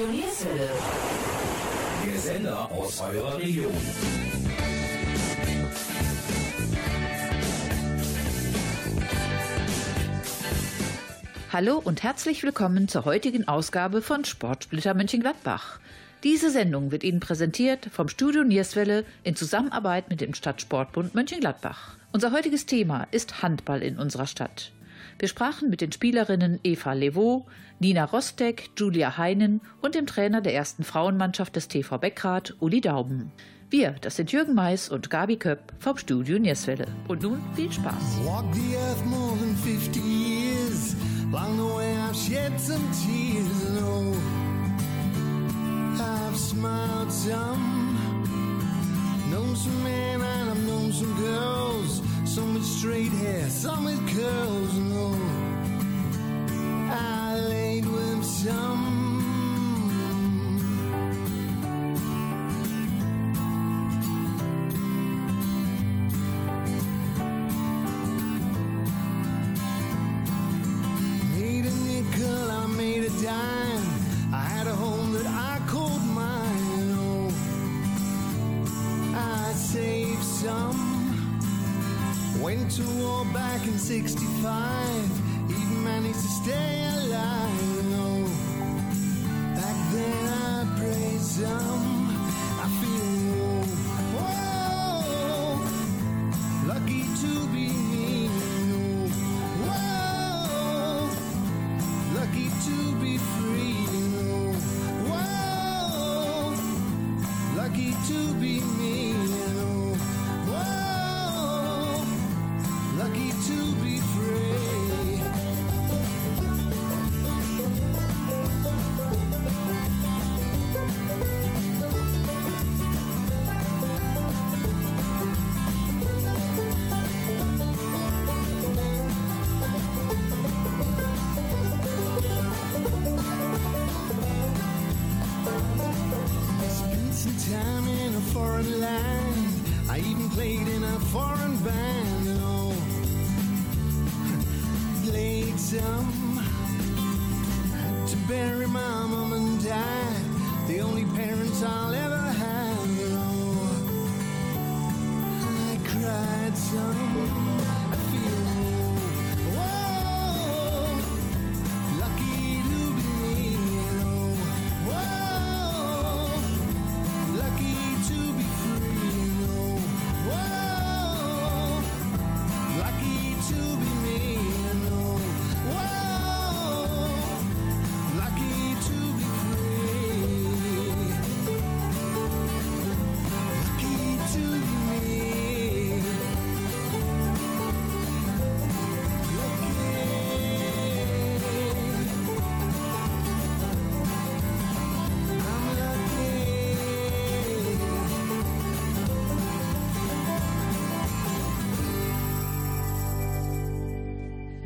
Studio Nierswelle. Der Sender aus eurer Region. Hallo und herzlich willkommen zur heutigen Ausgabe von Sportsplitter Mönchengladbach. Diese Sendung wird Ihnen präsentiert vom Studio Nierswelle in Zusammenarbeit mit dem Stadtsportbund Mönchengladbach. Unser heutiges Thema ist Handball in unserer Stadt. Wir sprachen mit den Spielerinnen Eva Levaux, Nina Rostek, Julia Heinen und dem Trainer der ersten Frauenmannschaft des TV Beckrath, Uli Dauben. Wir, das sind Jürgen Mais und Gabi Köpp vom Studio Nierswelle. Und nun viel Spaß. Walk the earth more than 50 years. Along the way I've shed some tears. Oh, I've smiled some. Known some men and I've known some girls. Some with straight hair, some with curls. Oh, I laid with some. To war back in 65. Even managed to stay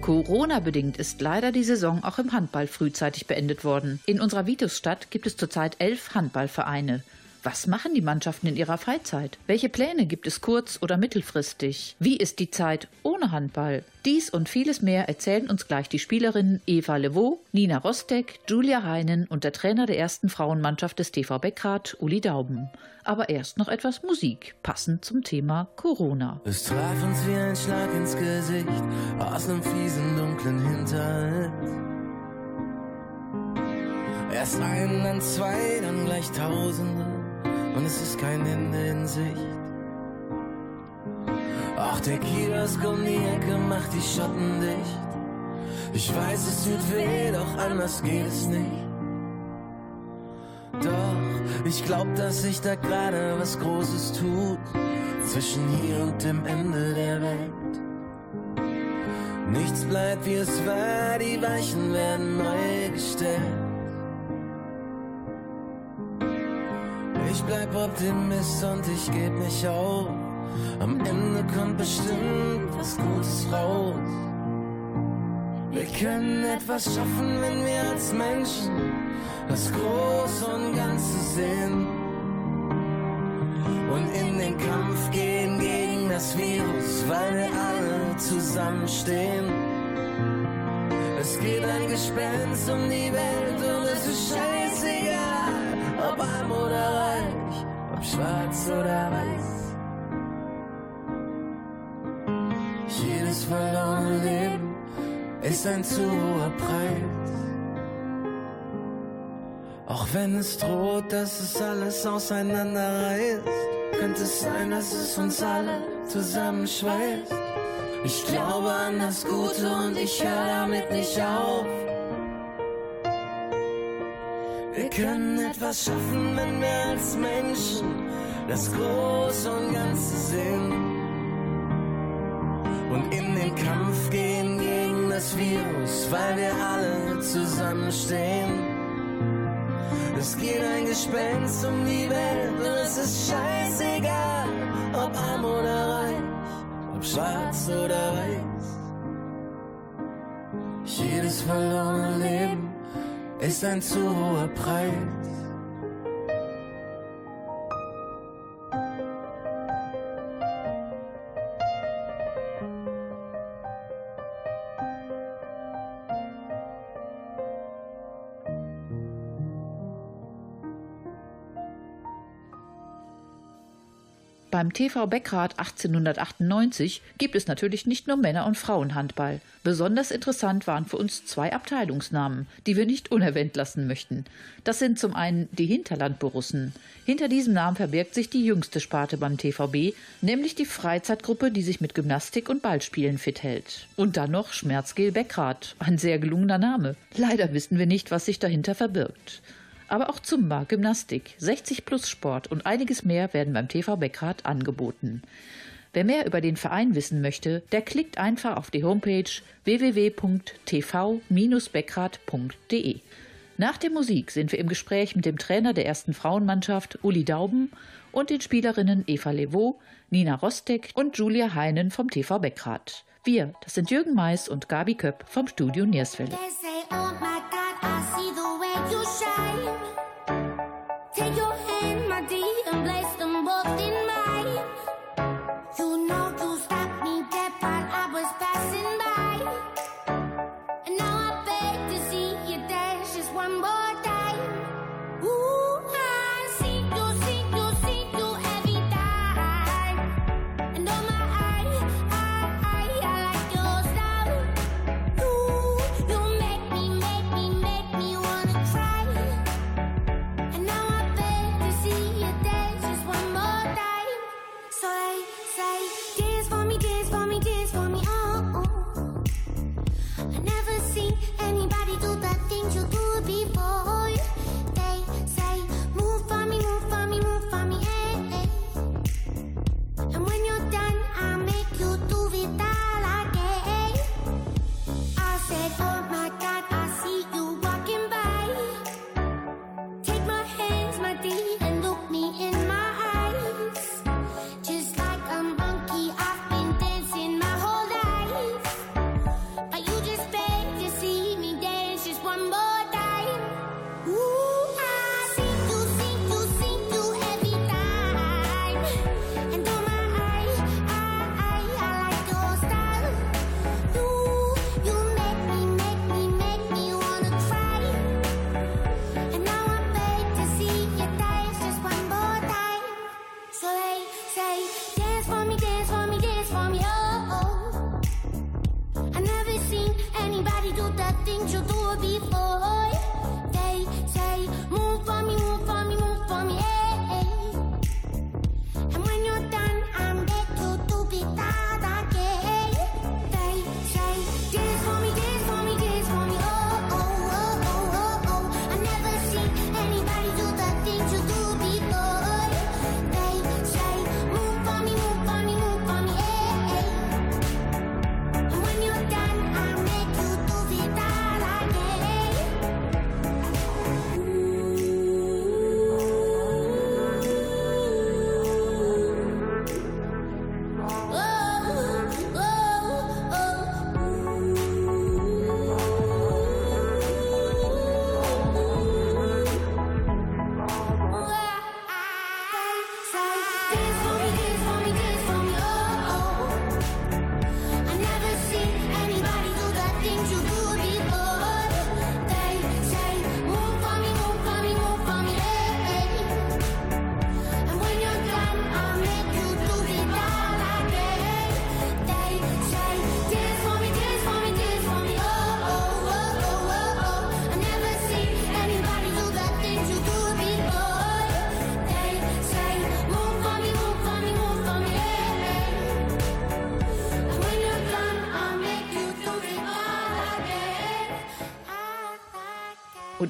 Corona-bedingt ist leider die Saison auch im Handball frühzeitig beendet worden. In unserer Vitusstadt gibt es zurzeit elf Handballvereine. Was machen die Mannschaften in ihrer Freizeit? Welche Pläne gibt es kurz- oder mittelfristig? Wie ist die Zeit ohne Handball? Dies und vieles mehr erzählen uns gleich die Spielerinnen Eva Levaux, Nina Rostek, Julia Heinen und der Trainer der ersten Frauenmannschaft des TV Beckrath, Uli Dauben. Aber erst noch etwas Musik, passend zum Thema Corona. Es traf uns wie ein Schlag ins Gesicht aus nem fiesen, dunklen Hinterhalt. Erst ein, dann zwei, dann gleich Tausende und es ist kein Ende in Sicht. Auch der Kiosk um die Ecke macht die Schotten dicht. Ich weiß, es tut weh, doch anders geht es nicht. Doch ich glaub, dass sich da gerade was Großes tut zwischen hier und dem Ende der Welt. Nichts bleibt wie es war, die Weichen werden neu gestellt. Ich bleib Optimist und ich geb nicht auf. Am Ende kommt bestimmt was Gutes raus. Wir können etwas schaffen, wenn wir als Menschen das Große und Ganze sehen. Und in den Kampf gehen gegen das Virus, weil wir alle zusammenstehen. Es geht ein Gespenst um die Welt und es ist scheißegal, ob arm oder reich, ob schwarz oder weiß. Jedes verlorene Leben ist ein zu hoher Preis. Auch wenn es droht, dass es alles auseinanderreißt, könnte es sein, dass es uns alle zusammenschweißt. Ich glaube an das Gute und ich höre damit nicht auf. Wir können etwas schaffen, wenn wir als Menschen das Große und Ganze sehen. Und in den Kampf gehen gegen das Virus, weil wir alle zusammenstehen. Es geht ein Gespenst um die Welt und es ist scheißegal, ob arm oder reich, ob schwarz oder weiß. Jedes verlorene Leben ist ein zu hoher Preis. Beim TV Beckrad 1898 gibt es natürlich nicht nur Männer- und Frauenhandball. Besonders interessant waren für uns zwei Abteilungsnamen, die wir nicht unerwähnt lassen möchten. Das sind zum einen die Hinterlandborussen. Hinter diesem Namen verbirgt sich die jüngste Sparte beim TVB, nämlich die Freizeitgruppe, die sich mit Gymnastik und Ballspielen fit hält. Und dann noch Schmerzgel Beckrad, ein sehr gelungener Name. Leider wissen wir nicht, was sich dahinter verbirgt. Aber auch Zumba, Gymnastik, 60 Plus Sport und einiges mehr werden beim TV Beckrad angeboten. Wer mehr über den Verein wissen möchte, der klickt einfach auf die Homepage www.tv-beckrad.de. Nach der Musik sind wir im Gespräch mit dem Trainer der ersten Frauenmannschaft, Uli Dauben, und den Spielerinnen Eva Levaux, Nina Rostek und Julia Heinen vom TV Beckrad. Wir, das sind Jürgen Mais und Gabi Köpp vom Studio Nierswelle. They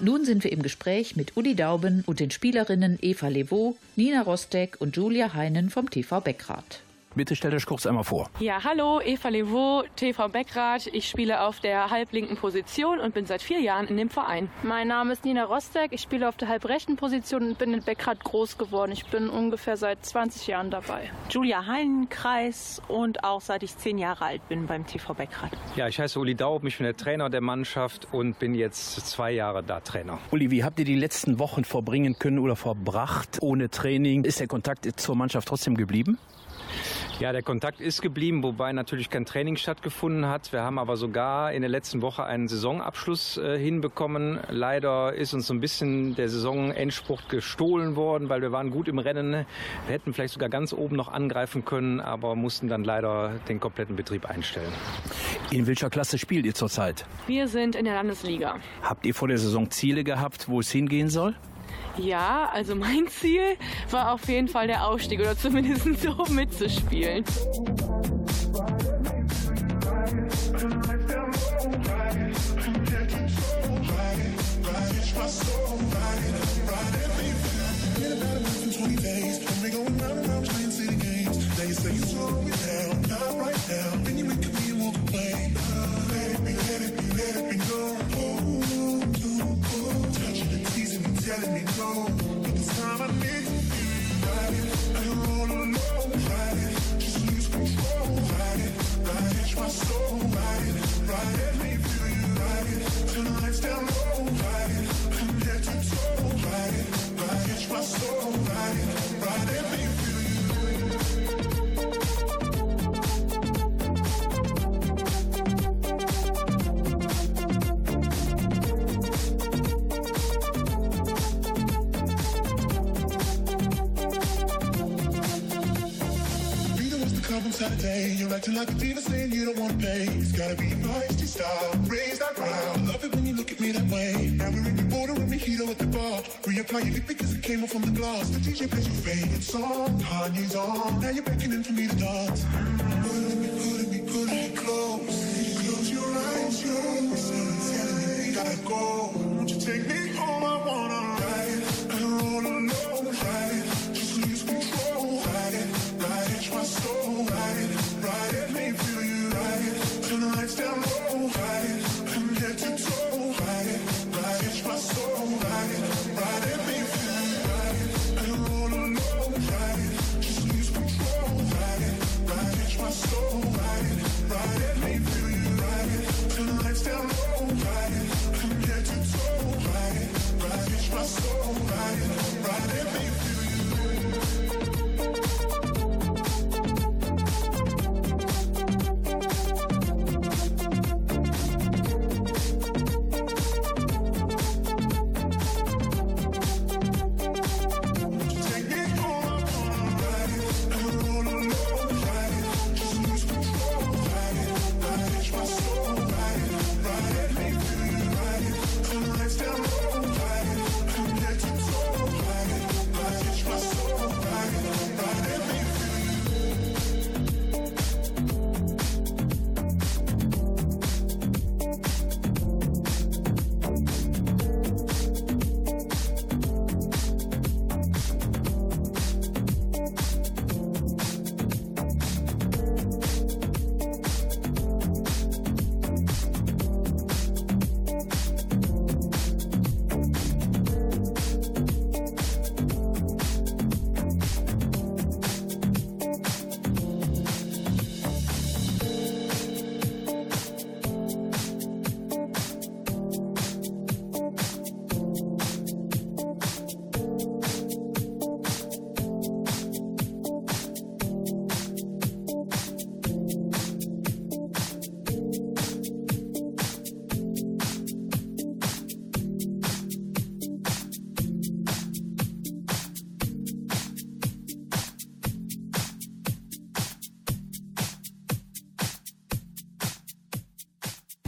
Nun sind wir im Gespräch mit Uli Dauben und den Spielerinnen Eva Levaux, Nina Rostek und Julia Heinen vom TV Beckrath. Bitte stellt euch kurz einmal vor. Ja, hallo, Eva Levaux, TV Beckrath. Ich spiele auf der halblinken Position und bin seit vier Jahren in dem Verein. Mein Name ist Nina Rostek. Ich spiele auf der halbrechten Position und bin in Beckrath groß geworden. Ich bin ungefähr seit 20 Jahren dabei. Julia Heinenkreis und auch seit ich zehn Jahre alt bin beim TV Beckrath. Ja, ich heiße Uli Daub, ich bin der Trainer der Mannschaft und bin jetzt zwei Jahre da Trainer. Uli, wie habt ihr die letzten Wochen verbringen können oder verbracht ohne Training? Ist der Kontakt zur Mannschaft trotzdem geblieben? Ja, der Kontakt ist geblieben, wobei natürlich kein Training stattgefunden hat. Wir haben aber sogar in der letzten Woche einen Saisonabschluss äh, hinbekommen. Leider ist uns so ein bisschen der Saisonendspruch gestohlen worden, weil wir waren gut im Rennen. Wir hätten vielleicht sogar ganz oben noch angreifen können, aber mussten dann leider den kompletten Betrieb einstellen. In welcher Klasse spielt ihr zurzeit? Wir sind in der Landesliga. Habt ihr vor der Saison Ziele gehabt, wo es hingehen soll? Ja, also mein Ziel war auf jeden Fall der Aufstieg oder zumindest so mitzuspielen. I'm Saturday, you're acting like a diva saying you don't wanna pay. It's gotta be feisty style, raise that crowd. Love it when you look at me that way. Now we're in the border with mojito at the bar. Reapply your lip because it came off on the glass. The DJ plays your favorite song, Kanye's on. Now you're beckoning for me to dance. Pulling me, pulling me, pulling me close. Close your eyes, you're telling me gotta go. Won't you take me home? I wanna ride, I roll alone, it, turn the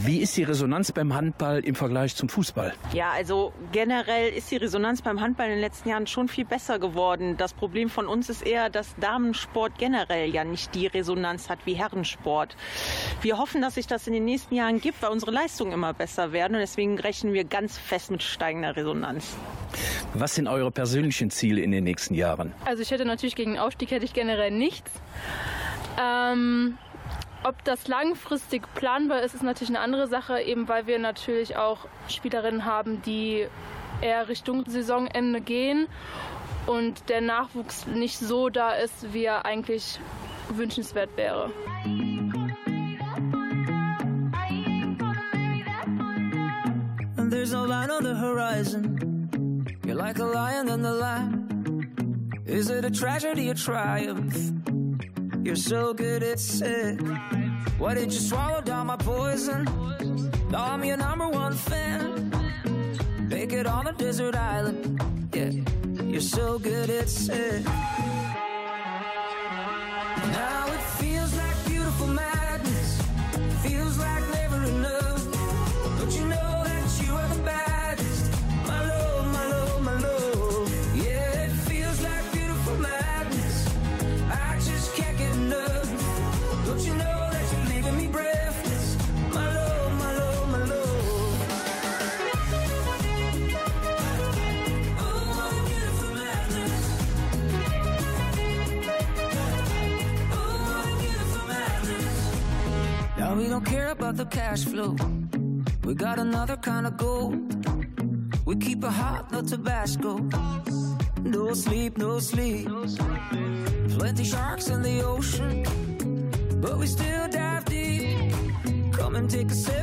Wie ist die Resonanz beim Handball im Vergleich zum Fußball? Ja, also generell ist die Resonanz beim Handball in den letzten Jahren schon viel besser geworden. Das Problem von uns ist eher, dass Damensport generell ja nicht die Resonanz hat wie Herrensport. Wir hoffen, dass sich das in den nächsten Jahren gibt, weil unsere Leistungen immer besser werden und deswegen rechnen wir ganz fest mit steigender Resonanz. Was sind eure persönlichen Ziele in den nächsten Jahren? Also ich hätte natürlich gegen den Aufstieg hätte ich generell nichts. Ähm, ob das langfristig planbar ist, ist natürlich eine andere Sache, eben weil wir natürlich auch Spielerinnen haben, die eher Richtung Saisonende gehen und der Nachwuchs nicht so da ist, wie er eigentlich wünschenswert wäre. There's no line on the horizon. You're like a lion in the lamb. Is it a tragedy or triumph? You're so good at sick. Why did you swallow down my poison? Now I'm your number one fan. Make it on a desert island. Yeah, you're so good at sick. About the cash flow. We got another kind of gold. We keep it hot, no Tabasco. No sleep, no sleep. Plenty sharks in the ocean, but we still dive deep. Come and take a sip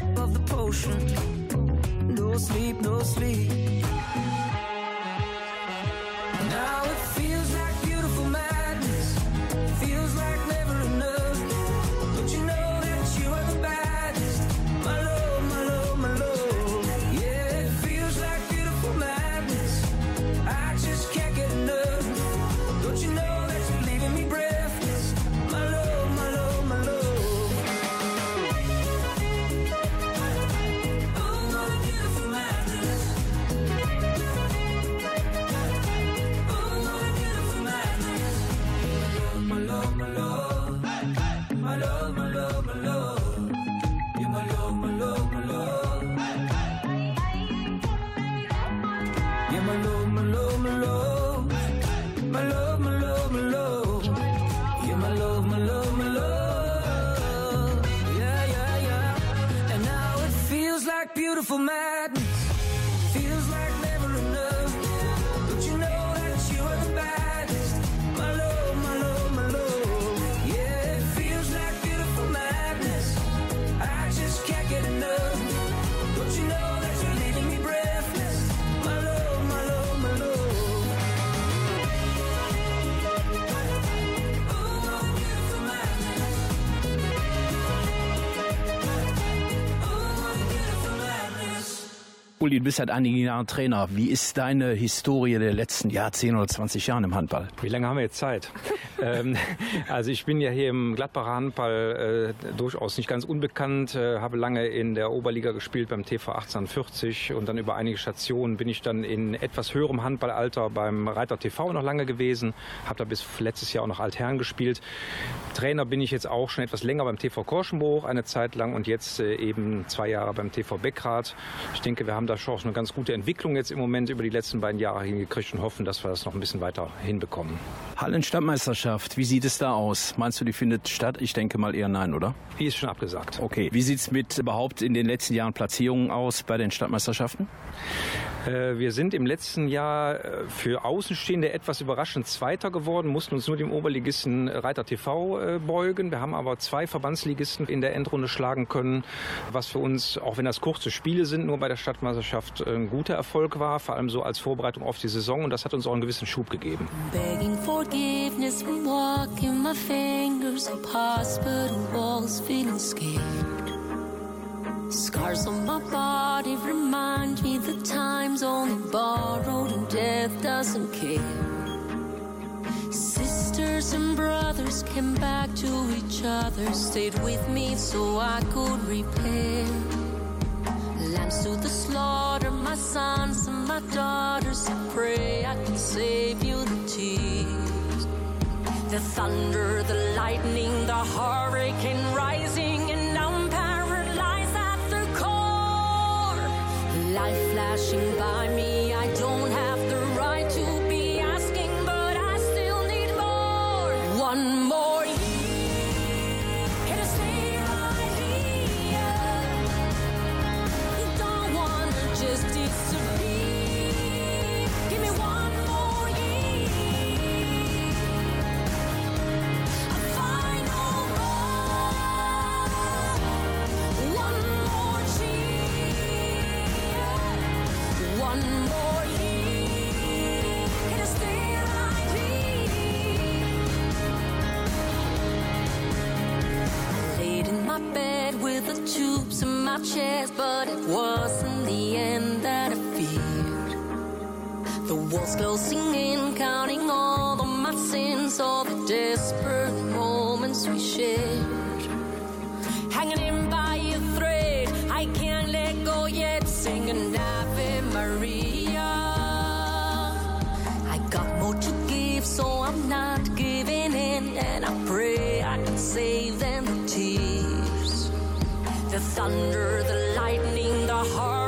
Uli, du bist seit einigen Jahren Trainer. Wie ist deine Historie der letzten Jahr, 10 oder 20 Jahren im Handball? Wie lange haben wir jetzt Zeit? Ähm, also ich bin ja hier im Gladbacher Handball äh, durchaus nicht ganz unbekannt, äh, habe lange in der Oberliga gespielt beim TV 1840 und dann über einige Stationen bin ich dann in etwas höherem Handballalter beim Reiter TV noch lange gewesen, habe da bis letztes Jahr auch noch Altherren gespielt. Trainer bin ich jetzt auch schon etwas länger beim TV Korschenbruch eine Zeit lang und jetzt äh, eben zwei Jahre beim TV Beckrad. Ich denke, wir haben da schon eine ganz gute Entwicklung jetzt im Moment über die letzten beiden Jahre hingekriegt und hoffen, dass wir das noch ein bisschen weiter hinbekommen. Hallenstadtmeisterschaft, wie sieht es da aus? Meinst du, die findet statt? Ich denke mal eher nein, oder? Die ist schon abgesagt. Okay. Wie sieht es mit überhaupt in den letzten Jahren Platzierungen aus bei den Stadtmeisterschaften? Äh, Wir sind im letzten Jahr äh, für Außenstehende etwas überraschend Zweiter geworden, mussten uns nur dem Oberligisten Reiter TV äh, beugen. Wir haben aber zwei Verbandsligisten in der Endrunde schlagen können, was für uns, auch wenn das kurze Spiele sind, nur bei der Stadtmeisterschaft ein guter Erfolg war, vor allem so als Vorbereitung auf die Saison und das hat uns auch einen gewissen Schub gegeben. Begging Scars on my body remind me the time's only borrowed and death doesn't care. Sisters and brothers came back to each other, stayed with me so I could repair. lambs to the slaughter, my sons and my daughters. I pray I can save you the tears. The thunder, the lightning, the hurricane rising, Flashing by me, I don't have my chest, but it wasn't the end that I feared. The walls closing in, counting all of my sins, all the desperate moments we shared. Thunder, the lightning, the hurricane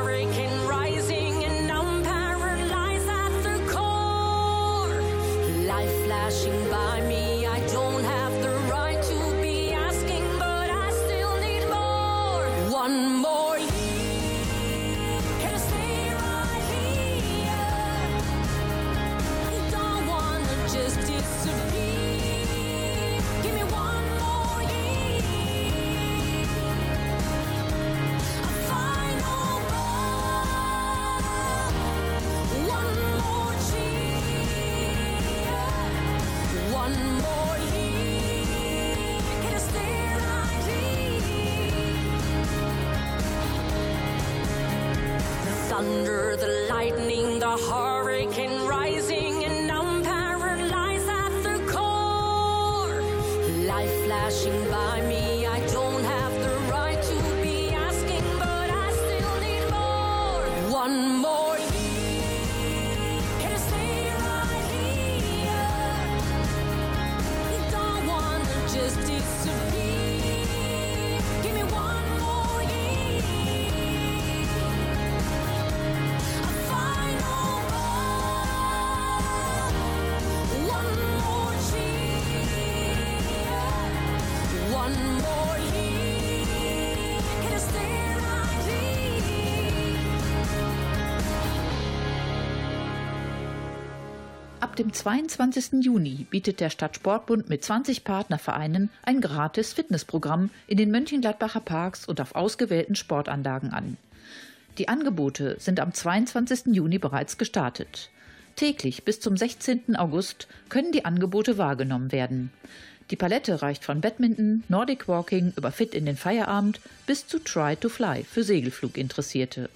Ab dem 22. Juni bietet der Stadtsportbund mit 20 Partnervereinen ein gratis Fitnessprogramm in den Mönchengladbacher Parks und auf ausgewählten Sportanlagen an. Die Angebote sind am 22. Juni bereits gestartet. Täglich bis zum 16. August können die Angebote wahrgenommen werden. Die Palette reicht von Badminton, Nordic Walking über Fit in den Feierabend bis zu Try to Fly für Segelfluginteressierte.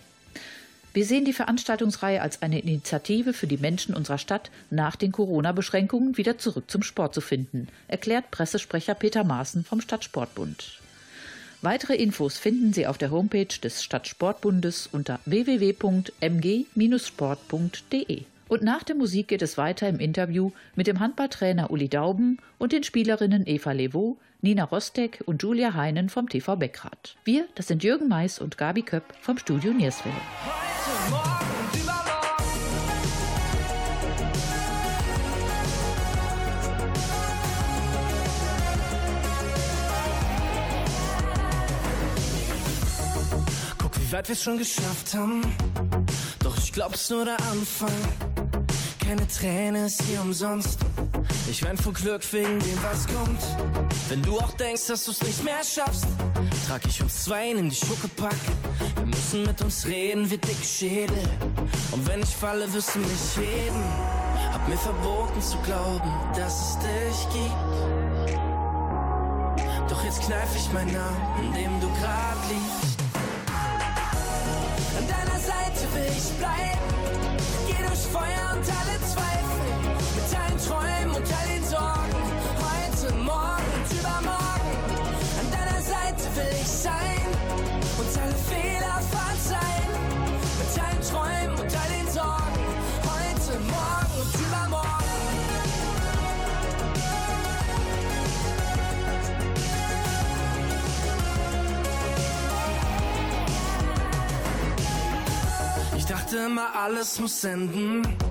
Wir sehen die Veranstaltungsreihe als eine Initiative für die Menschen unserer Stadt, nach den Corona-Beschränkungen wieder zurück zum Sport zu finden, erklärt Pressesprecher Peter Maaßen vom Stadtsportbund. Weitere Infos finden Sie auf der Homepage des Stadtsportbundes unter www.mg-sport.de. Und nach der Musik geht es weiter im Interview mit dem Handballtrainer Uli Dauben und den Spielerinnen Eva Levaux, Nina Rostek und Julia Heinen vom TV Beckrath. Wir, das sind Jürgen Mais und Gabi Köpp vom Studio Nierswelle. Guck, wie weit wir's schon geschafft haben. Doch ich glaub's nur der Anfang. Keine Träne ist hier umsonst. Ich wein vor Glück wegen dem, was kommt. Wenn du auch denkst, dass du's nicht mehr schaffst, trag ich uns zwei in die Schuckepack. Wir müssen mit uns reden wie dicke Schädel. Und wenn ich falle, wirst du mich heben. Hab mir verboten zu glauben, dass es dich gibt. Doch jetzt kneif ich meinen Namen, in dem du grad liegst. An deiner Seite will ich bleiben. Geh durch Feuer und alle Zweifel. sein. Mit deinen Träumen und all den Sorgen. Heute, morgen und übermorgen. Ich dachte immer, alles muss senden.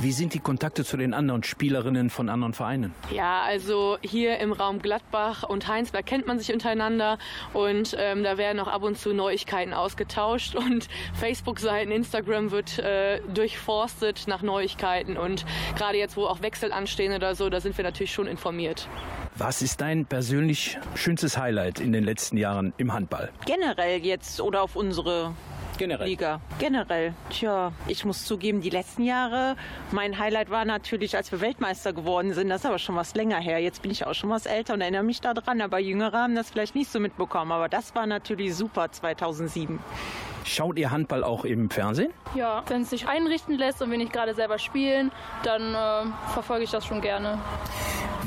Wie sind die Kontakte zu den anderen Spielerinnen von anderen Vereinen? Ja, also hier im Raum Gladbach und Heinsberg kennt man sich untereinander und ähm, da werden auch ab und zu Neuigkeiten ausgetauscht und Facebook-Seiten, Instagram wird äh, durchforstet nach Neuigkeiten und gerade jetzt, wo auch Wechsel anstehen oder so, da sind wir natürlich schon informiert. Was ist dein persönlich schönstes Highlight in den letzten Jahren im Handball? Generell jetzt oder auf unsere Generell. Liga. Generell. Tja, ich muss zugeben, die letzten Jahre, mein Highlight war natürlich, als wir Weltmeister geworden sind. Das ist aber schon was länger her. Jetzt bin ich auch schon was älter und erinnere mich daran. Aber Jüngere haben das vielleicht nicht so mitbekommen. Aber das war natürlich super 2007. Schaut ihr Handball auch im Fernsehen? Ja, wenn es sich einrichten lässt und wir nicht gerade selber spielen, dann äh, verfolge ich das schon gerne.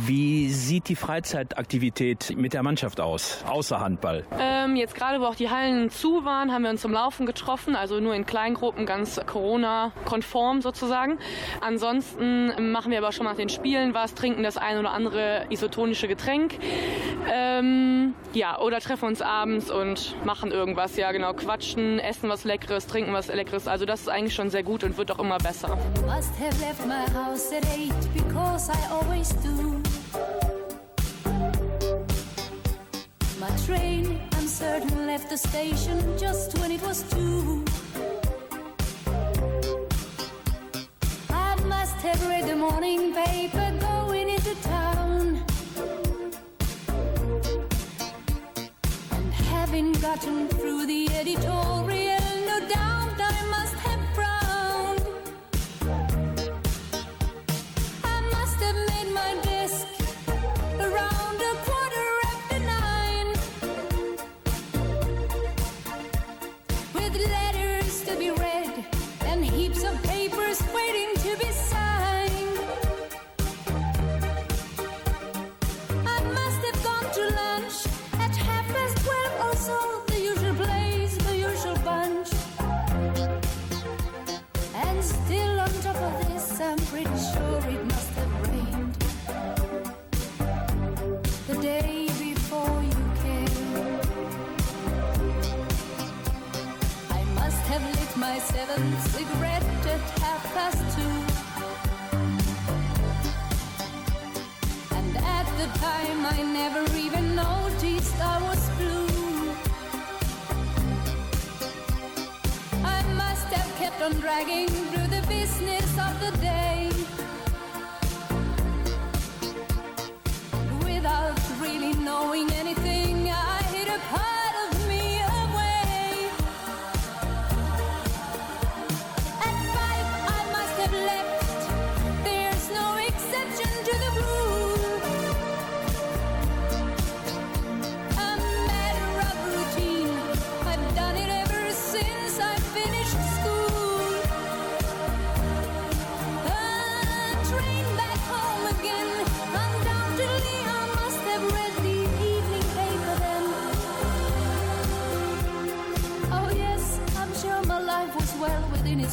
Wie sieht die Freizeitaktivität mit der Mannschaft aus, außer Handball? Ähm, jetzt gerade, wo auch die Hallen zu waren, haben wir uns zum Laufen getroffen, also nur in Kleingruppen, ganz Corona-konform sozusagen. Ansonsten machen wir aber schon nach den Spielen was, trinken das ein oder andere isotonische Getränk. Ähm, ja, oder treffen uns abends und machen irgendwas, ja genau, quatschen, essen was Leckeres, trinken was Leckeres. Also das ist eigentlich schon sehr gut und wird auch immer besser. Must have left my house at eight because I always do. My train, I'm certain, left the station just when it was two. I must have read the morning paper going into town. And having gotten through the editorial,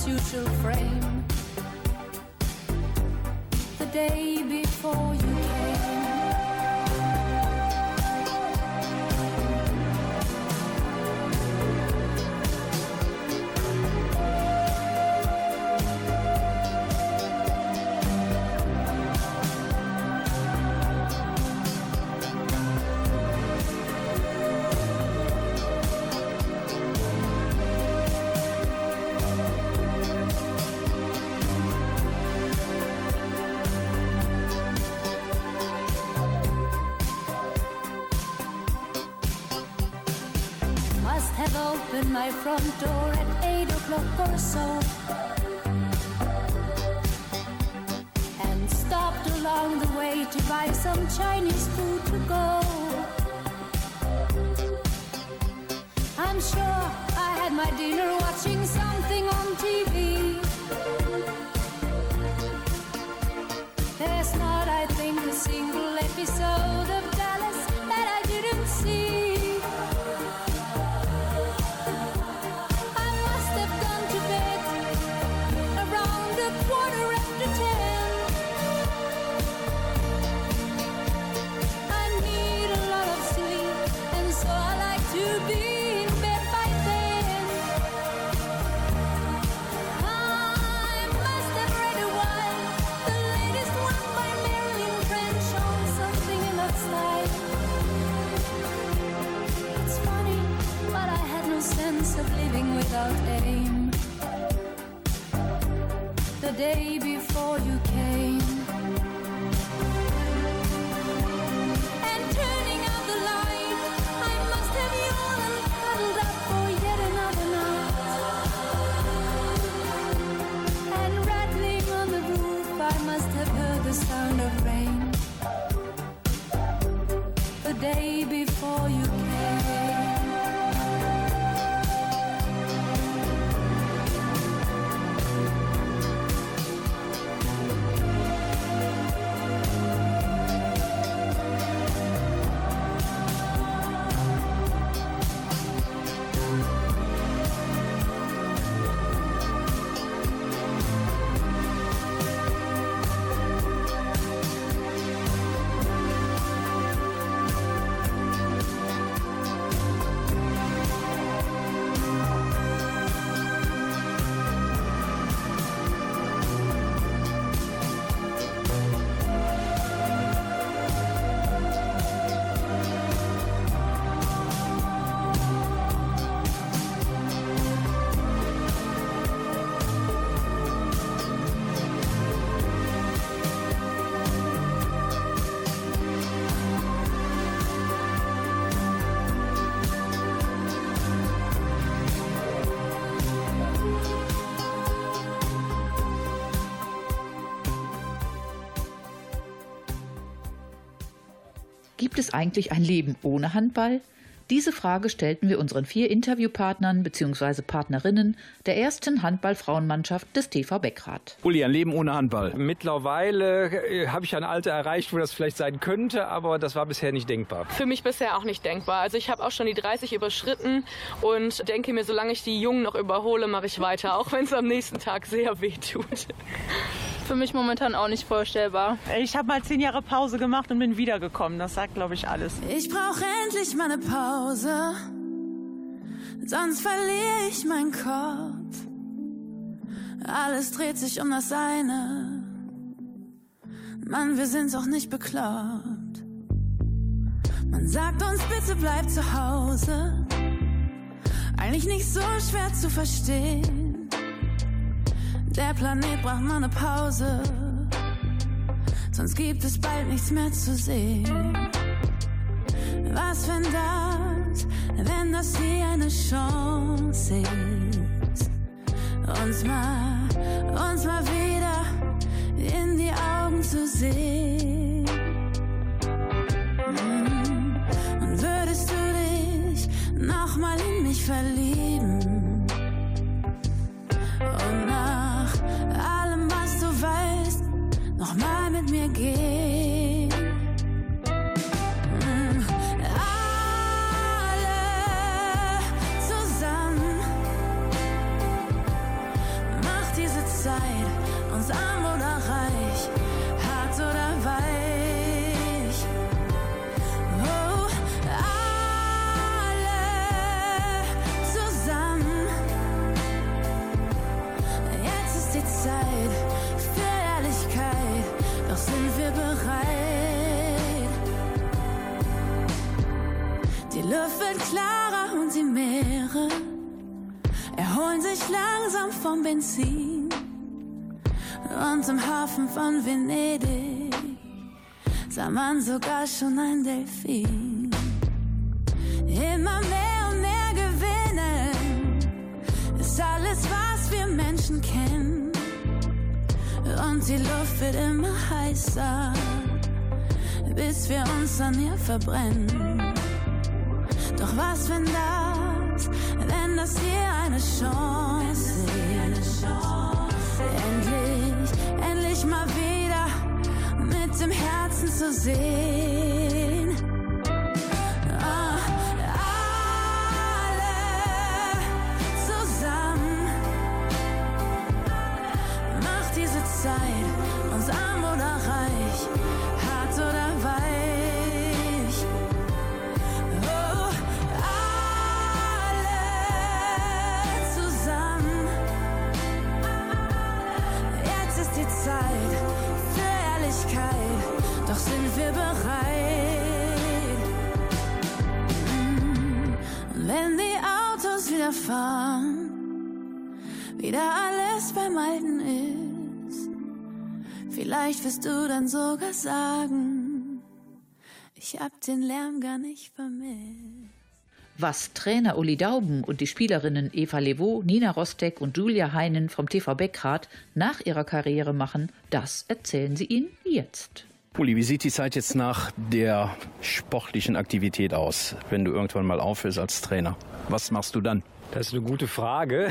you frame. Front door at 8 o'clock or so. Gibt es eigentlich ein Leben ohne Handball? Diese Frage stellten wir unseren vier Interviewpartnern bzw. Partnerinnen der ersten Handball-Frauenmannschaft des TV Beckrad. Uli, ein Leben ohne Handball. Mittlerweile äh, habe ich ein Alter erreicht, wo das vielleicht sein könnte, aber das war bisher nicht denkbar. Für mich bisher auch nicht denkbar. Also ich habe auch schon die 30 überschritten und denke mir, solange ich die Jungen noch überhole, mache ich weiter, auch wenn es am nächsten Tag sehr weh tut. Für mich momentan auch nicht vorstellbar. Ich habe mal zehn Jahre Pause gemacht und bin wiedergekommen. Das sagt, glaube ich, alles. Ich brauche endlich mal eine Pause, sonst verliere ich meinen Kopf. Alles dreht sich um das eine. Mann, wir sind's auch nicht bekloppt. Man sagt uns bitte bleib zu Hause. Eigentlich nicht so schwer zu verstehen. Der Planet braucht mal eine Pause. Sonst gibt es bald nichts mehr zu sehen. Was, wenn das, wenn das hier eine Chance ist, uns mal, uns mal wieder in die Augen zu sehen? Mm. Und würdest du dich nochmal in mich verlieben? Und nach allem, was du weißt, nochmal mit mir gehen? Venedig sah man sogar schon ein Delfin. Immer mehr und mehr gewinnen was wir Menschen kennen. Und die Luft wird immer heißer, bis wir uns an ihr verbrennen. Doch was, wenn das, wenn das hier eine Chance ist? Endlich, endlich mal wieder dem Herzen zu sehen. Autos wieder fahren, wieder alles beim Alten ist, vielleicht wirst du dann sogar sagen, ich hab den Lärm gar nicht vermisst. Was Trainer Uli Dauben und die Spielerinnen Eva Levaux, Nina Rostek und Julia Heinen vom TV Beckrad nach ihrer Karriere machen, das erzählen sie Ihnen jetzt. Uli, wie sieht die Zeit jetzt nach der sportlichen Aktivität aus, wenn du irgendwann mal aufhörst als Trainer? Was machst du dann? Das ist eine gute Frage.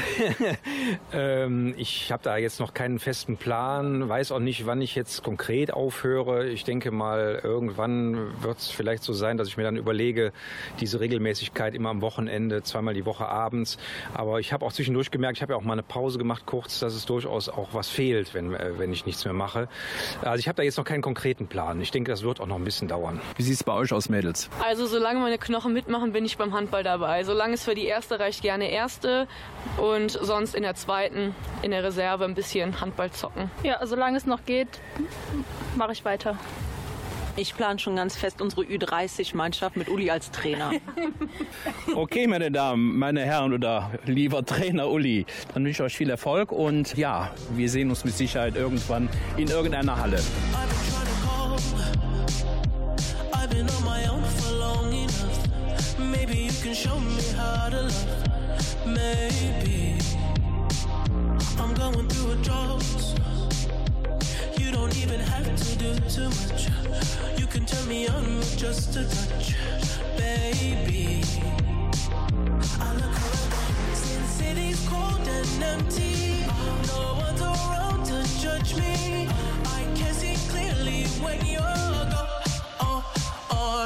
ähm, ich habe da jetzt noch keinen festen Plan, weiß auch nicht, wann ich jetzt konkret aufhöre. Ich denke mal, irgendwann wird es vielleicht so sein, dass ich mir dann überlege, diese Regelmäßigkeit immer am Wochenende, zweimal die Woche abends. Aber ich habe auch zwischendurch gemerkt, ich habe ja auch mal eine Pause gemacht, kurz, dass es durchaus auch was fehlt, wenn, äh, wenn ich nichts mehr mache. Also ich habe da jetzt noch keinen konkreten Plan. Ich denke, das wird auch noch ein bisschen dauern. Wie sieht es bei euch aus, Mädels? Also solange meine Knochen mitmachen, bin ich beim Handball dabei. Solange es für die erste reicht, gerne erste und sonst in der zweiten in der Reserve ein bisschen Handball zocken. Ja, solange es noch geht, mache ich weiter. Ich plane schon ganz fest unsere Ü30-Mannschaft mit Uli als Trainer. Okay, meine Damen, meine Herren oder lieber Trainer Uli, dann wünsche ich euch viel Erfolg und ja, wir sehen uns mit Sicherheit irgendwann in irgendeiner Halle. I've been on my own for long enough. Maybe you can show me how to love. Maybe I'm going through a drought. You don't even have to do too much. You can turn me on with just a touch, baby. I look around, since city's cold and empty. No one's around to judge me. I can see clearly when you're gone. Oh, oh,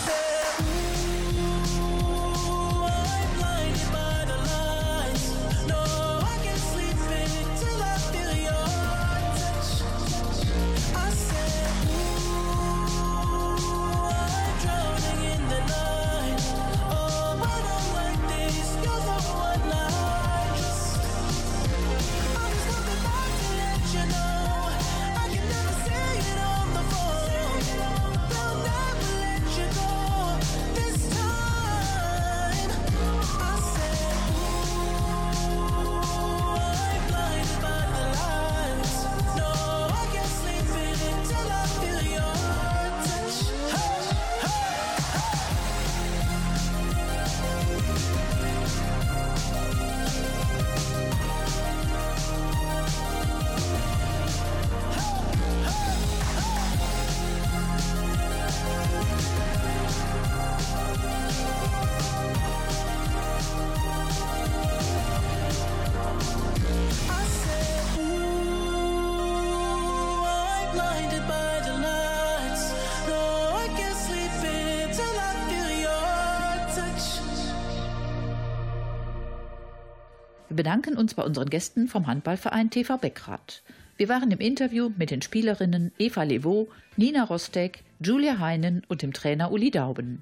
bedanken uns bei unseren Gästen vom Handballverein TV Beckrath. Wir waren im Interview mit den Spielerinnen Eva Levaux, Nina Rostek, Julia Heinen und dem Trainer Uli Dauben.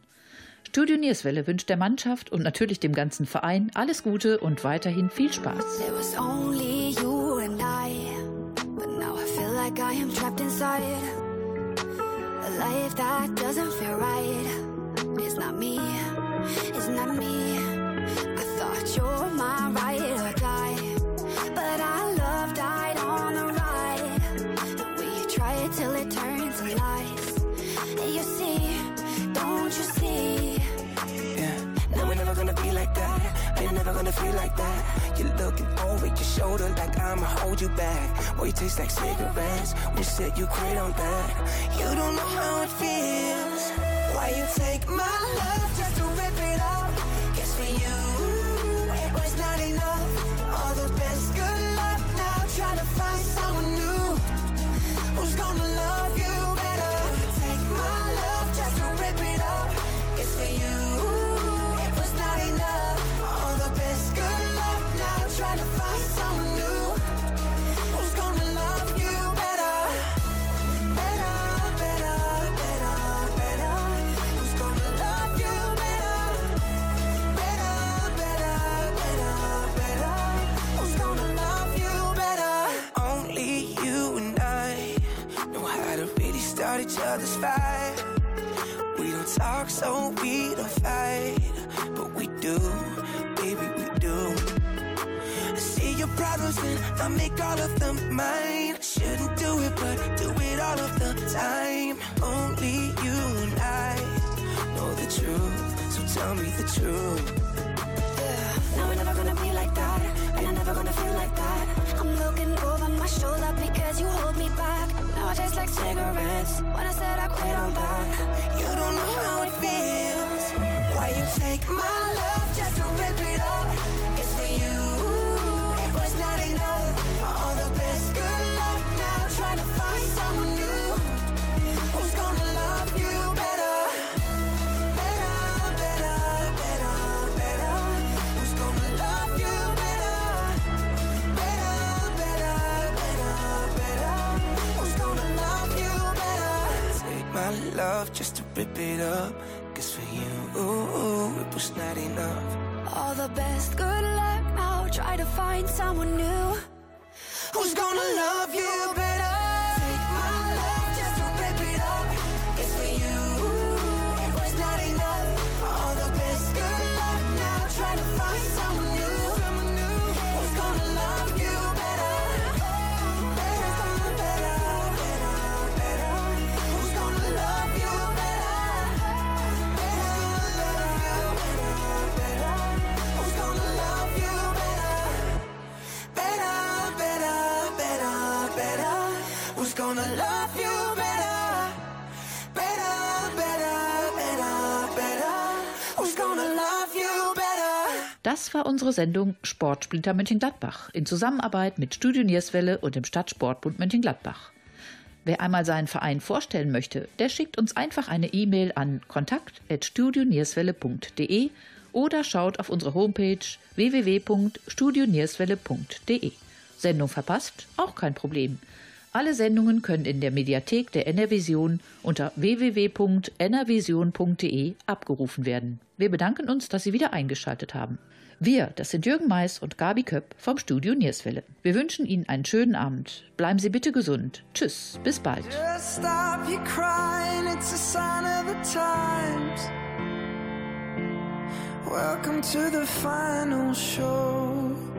Studio Nierswelle wünscht der Mannschaft und natürlich dem ganzen Verein alles Gute und weiterhin viel Spaß. It's not me, it's not me. I thought you're my ride or die, but our love died on the ride. We try it till it turns to lies. And you see, don't you see? Yeah, no, we're never gonna be like that. Ain't never gonna feel like that. You're looking over your shoulder like I'ma hold you back. Boy, you taste like cigarettes. We said you quit on that. You don't know how it feels. Why you take my love just to was talk, so we don't fight. But we do, baby, we do. I see your problems and I make all of them mine. Shouldn't do it, but do it all of the time. Only you and I know the truth, so tell me the truth. Now we're never gonna be like that, and I'm never gonna feel like that. I'm looking over my shoulder because you hold me back. Taste like cigarettes. When I said I quit on that, You don't know how it feels. Why you take my love just to rip it up? Someone new. Who's gonna love Das war unsere Sendung Sportsplitter Mönchengladbach in Zusammenarbeit mit Studio Nierswelle und dem Stadtsportbund Mönchengladbach. Wer einmal seinen Verein vorstellen möchte, der schickt uns einfach eine E-Mail an kontakt@studionierswelle.de oder schaut auf unsere Homepage www.studionierswelle.de. Sendung verpasst? Auch kein Problem. Alle Sendungen können in der Mediathek der NRVision unter www.nrvision.de abgerufen werden. Wir bedanken uns, dass Sie wieder eingeschaltet haben. Wir, das sind Jürgen Mais und Gabi Köpp vom Studio Nierswelle. Wir wünschen Ihnen einen schönen Abend. Bleiben Sie bitte gesund. Tschüss, bis bald. Welcome to the final show.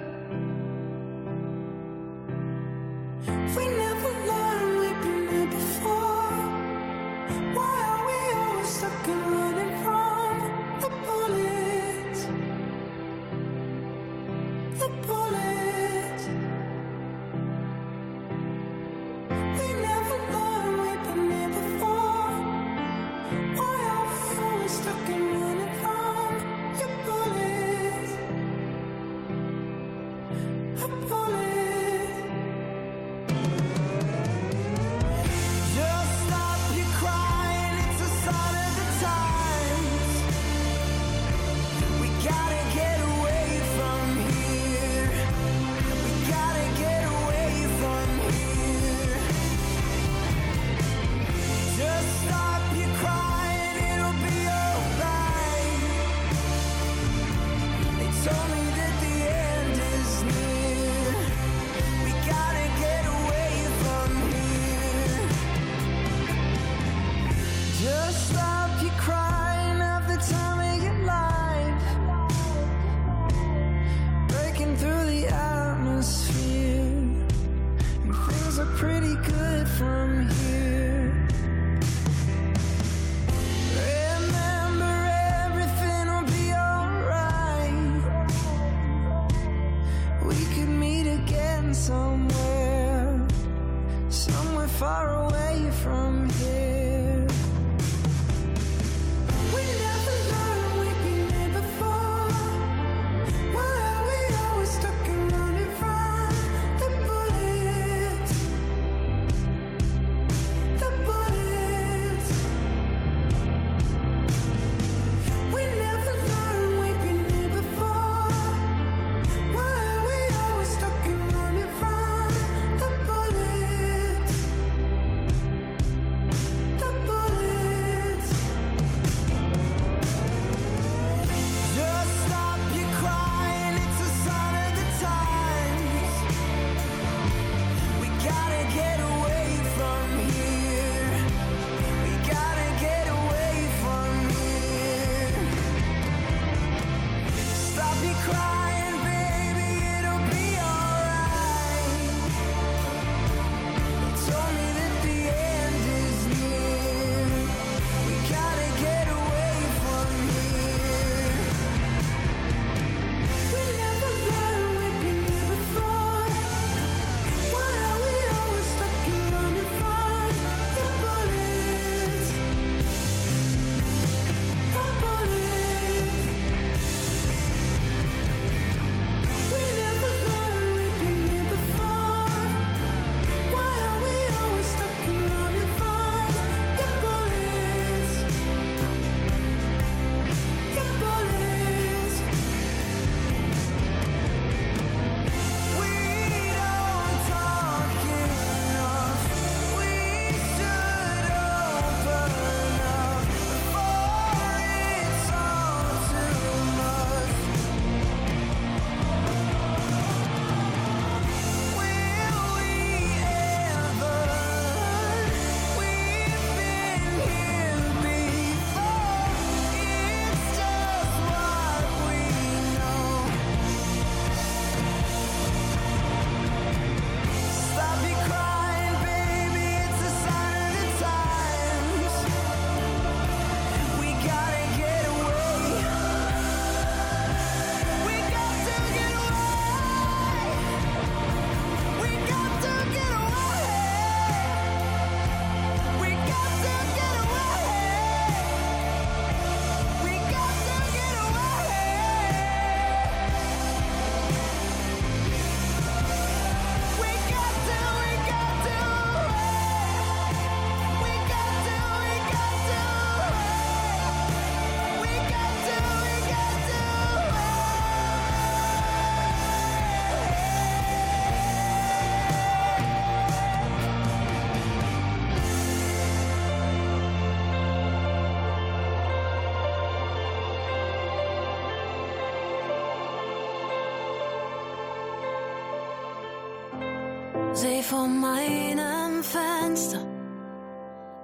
vor meinem Fenster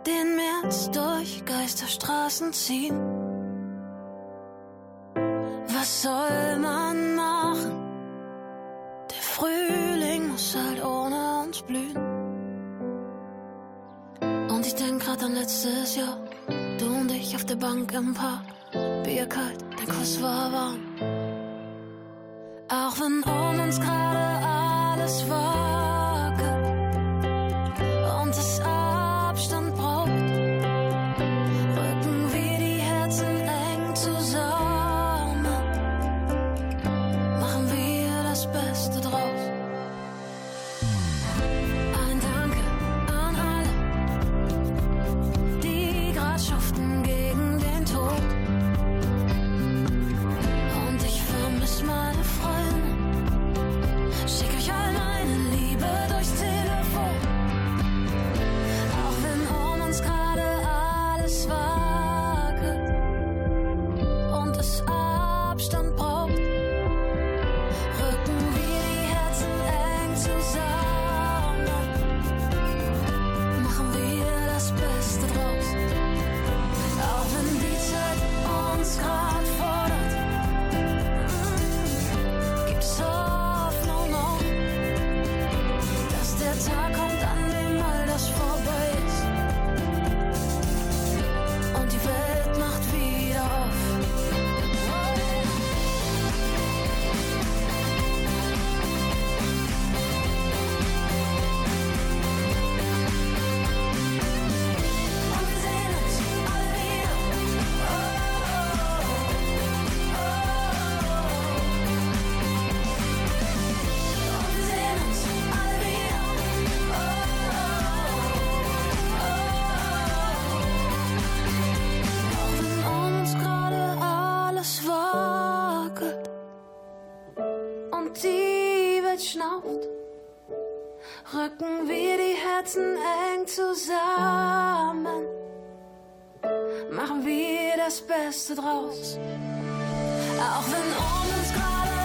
den März durch Geisterstraßen ziehen. Was soll man machen? Der Frühling muss halt ohne uns blühen. Und ich denk grad an letztes Jahr. Du und ich auf der Bank im Park. Bier kalt, dein Kuss war warm. Auch wenn um uns gerade zusammen, machen wir das Beste draus. Auch wenn ohne